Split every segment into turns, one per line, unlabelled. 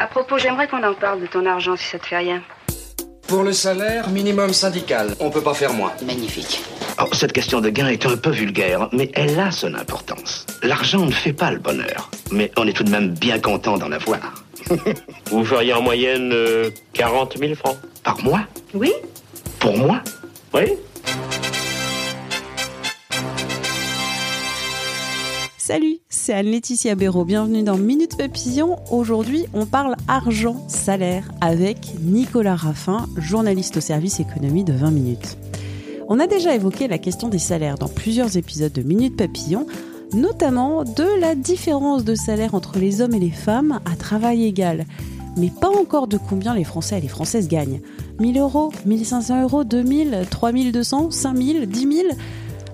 À propos, j'aimerais qu'on en parle de ton argent si ça te fait rien.
Pour le salaire minimum syndical, on peut pas faire moins.
Magnifique.
Alors, cette question de gain est un peu vulgaire, mais elle a son importance. L'argent ne fait pas le bonheur, mais on est tout de même bien content d'en avoir.
Vous feriez en moyenne euh, 40 000 francs
Par mois?
Oui
Pour moi?
Oui
Salut, c'est Anne-Laetitia Béraud. Bienvenue dans Minute Papillon. Aujourd'hui, on parle argent, salaire avec Nicolas Raffin, journaliste au service économie de 20 minutes. On a déjà évoqué la question des salaires dans plusieurs épisodes de Minute Papillon, notamment de la différence de salaire entre les hommes et les femmes à travail égal. Mais pas encore de combien les Français et les Françaises gagnent. 1000 euros, 1500 euros, 2000, 3200, 5000, 10 000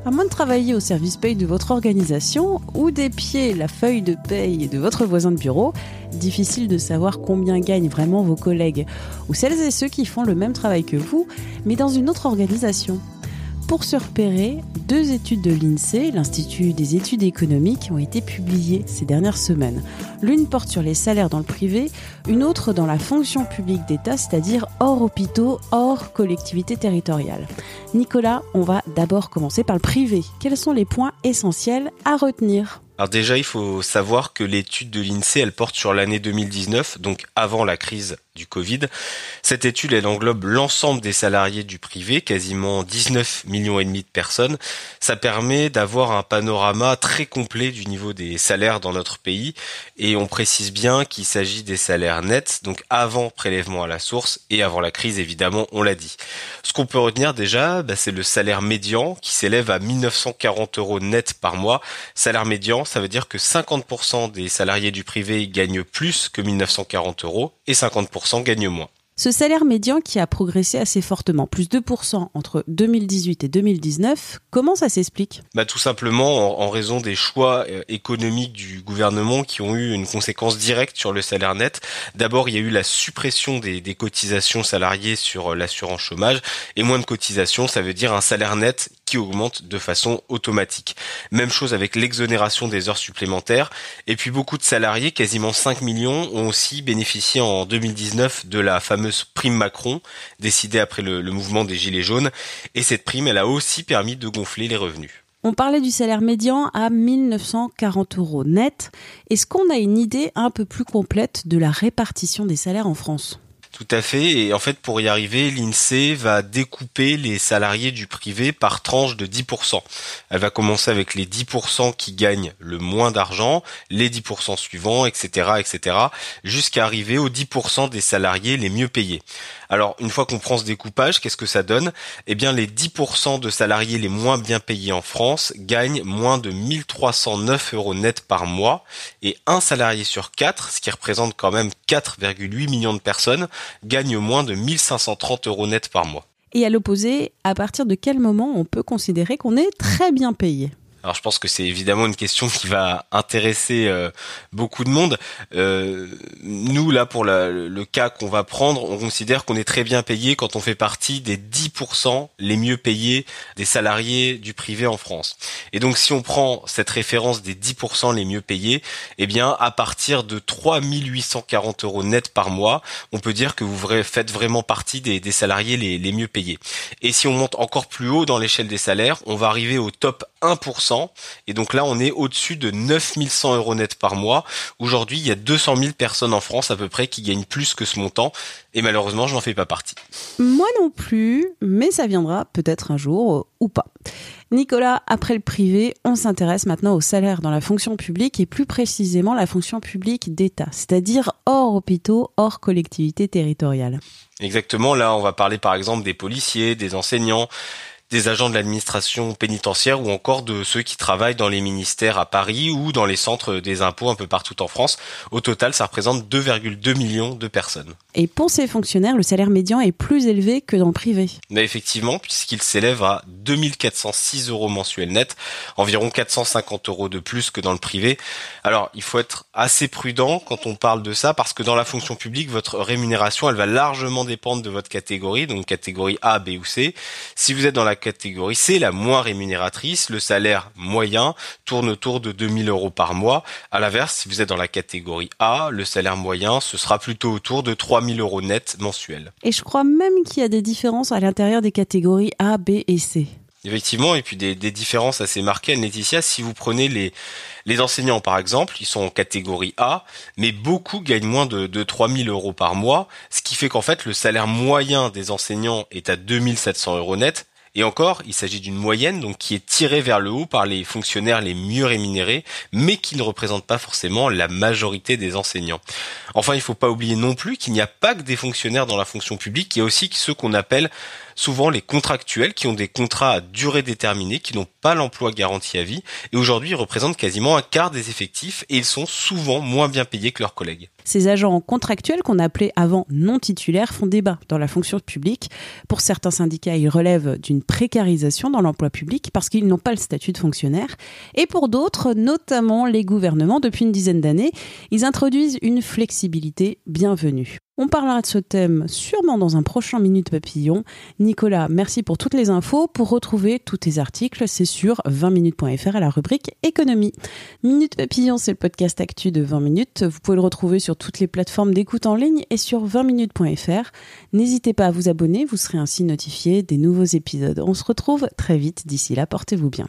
à moins de travailler au service paye de votre organisation ou d'épier la feuille de paye de votre voisin de bureau, difficile de savoir combien gagnent vraiment vos collègues ou celles et ceux qui font le même travail que vous, mais dans une autre organisation. Pour se repérer, deux études de l'INSEE, l'Institut des études économiques, ont été publiées ces dernières semaines. L'une porte sur les salaires dans le privé, une autre dans la fonction publique d'État, c'est-à-dire hors hôpitaux, hors collectivités territoriales. Nicolas, on va d'abord commencer par le privé. Quels sont les points essentiels à retenir?
Alors déjà, il faut savoir que l'étude de l'INSEE, elle porte sur l'année 2019, donc avant la crise du Covid. Cette étude, elle englobe l'ensemble des salariés du privé, quasiment 19 millions et demi de personnes. Ça permet d'avoir un panorama très complet du niveau des salaires dans notre pays. Et on précise bien qu'il s'agit des salaires nets, donc avant prélèvement à la source et avant la crise, évidemment, on l'a dit. Ce qu'on peut retenir déjà, bah, c'est le salaire médian qui s'élève à 1940 euros net par mois. Salaire médian, ça veut dire que 50% des salariés du privé gagnent plus que 1940 euros et 50% gagnent moins.
Ce salaire médian qui a progressé assez fortement, plus 2% entre 2018 et 2019, comment ça s'explique?
Bah, Tout simplement en, raison des choix euh, économiques du gouvernement qui ont eu une conséquence directe sur le salaire net. D'abord, il y a eu la suppression des, des cotisations salariées sur euh, l'assurance chômage, et moins de cotisations, ça veut dire un salaire net qui augmente de façon automatique. Même chose avec l'exonération des heures supplémentaires. Et puis beaucoup de salariés, quasiment 5 millions, ont aussi bénéficié en 2019 de la fameuse prime Macron, décidée après le, mouvement des Gilets jaunes. Et cette prime, elle a aussi permis de gonfler les revenus.
On parlait du salaire médian à 1940 euros net. Est-ce qu'on a une idée un peu plus complète de la répartition des salaires en France?
Tout à fait. Et en fait, pour y arriver, l'INSEE va découper les salariés du privé par tranche de 10%. Elle va commencer avec les 10% qui gagnent le moins d'argent, les 10% suivants, etc., etc., jusqu'à arriver aux 10% des salariés les mieux payés. Alors, une fois qu'on prend ce découpage, qu'est-ce que ça donne? Eh bien, les 10% de salariés les moins bien payés en France gagnent moins de 1309 euros net par mois et un salarié sur quatre, ce qui représente quand même 4,8 millions de personnes, gagne moins de 1530 euros net par mois.
Et à l'opposé, à partir de quel moment on peut considérer qu'on est très bien payé?
Alors je pense que c'est évidemment une question qui va intéresser euh, beaucoup de monde. Euh, nous là pour le cas qu'on va prendre, on considère qu'on est très bien payé quand on fait partie des 10% les mieux payés des salariés du privé en France. Et donc si on prend cette référence des 10% les mieux payés, eh bien à partir de 3840 euros net par mois, on peut dire que vous faites vraiment partie des, salariés les, les mieux payés. Et si on monte encore plus haut dans l'échelle des salaires, on va arriver au top 1% et donc là, on est au-dessus de 9100 euros net par mois. Aujourd'hui, il y a 200 000 personnes en France à peu près qui gagnent plus que ce montant. Et malheureusement, je n'en fais pas partie.
Moi non plus, mais ça viendra peut-être un jour euh, ou pas. Nicolas, après le privé, on s'intéresse maintenant au salaire dans la fonction publique et plus précisément la fonction publique d'État, c'est-à-dire hors hôpitaux, hors collectivités territoriales.
Exactement, là on va parler par exemple des policiers, des enseignants, des agents de l'administration pénitentiaire ou encore de ceux qui travaillent dans les ministères à Paris ou dans les centres des impôts un peu partout en France. Au total, ça représente 2,2 millions de personnes.
Et pour ces fonctionnaires, le salaire médian est plus élevé que dans le privé.
Mais effectivement, puisqu'il s'élève à 2406 euros mensuels net, environ 450 euros de plus que dans le privé. Alors, il faut être assez prudent quand on parle de ça, parce que dans la fonction publique, votre rémunération, elle va largement dépendre de votre catégorie, donc catégorie A, B ou C. Si vous êtes dans la catégorie C, la moins rémunératrice, le salaire moyen tourne autour de 2000 euros par mois. À l'inverse, si vous êtes dans la catégorie A, le salaire moyen, ce sera plutôt autour de 3000 euros net mensuels.
Et je crois même qu'il y a des différences à l'intérieur des catégories A, B et C.
Effectivement, et puis des, différences assez marquées. Laetitia, si vous prenez les, les enseignants par exemple, ils sont en catégorie A, mais beaucoup gagnent moins de, de 3000 euros par mois, ce qui fait qu'en fait le salaire moyen des enseignants est à 2700 euros net, et encore, il s'agit d'une moyenne donc qui est tirée vers le haut par les fonctionnaires les mieux rémunérés, mais qui ne représente pas forcément la majorité des enseignants. Enfin, il ne faut pas oublier non plus qu'il n'y a pas que des fonctionnaires dans la fonction publique, il y a aussi ceux qu'on appelle souvent les contractuels qui ont des contrats à durée déterminée, qui n'ont pas l'emploi garanti à vie, et aujourd'hui ils représentent quasiment un quart des effectifs et ils sont souvent moins bien payés que leurs collègues.
Ces agents contractuels qu'on appelait avant non titulaires font débat dans la fonction publique. Pour certains syndicats, ils relèvent d'une précarisation dans l'emploi public parce qu'ils n'ont pas le statut de fonctionnaire. Et pour d'autres, notamment les gouvernements, depuis une dizaine d'années, ils introduisent une flexibilité bienvenue. On parlera de ce thème sûrement dans un prochain Minute Papillon. Nicolas, merci pour toutes les infos. Pour retrouver tous tes articles, c'est sur 20minutes.fr à la rubrique économie. Minute Papillon, c'est le podcast actu de 20 minutes. Vous pouvez le retrouver sur toutes les plateformes d'écoute en ligne et sur 20minutes.fr. N'hésitez pas à vous abonner, vous serez ainsi notifié des nouveaux épisodes. On se retrouve très vite. D'ici là, portez-vous bien.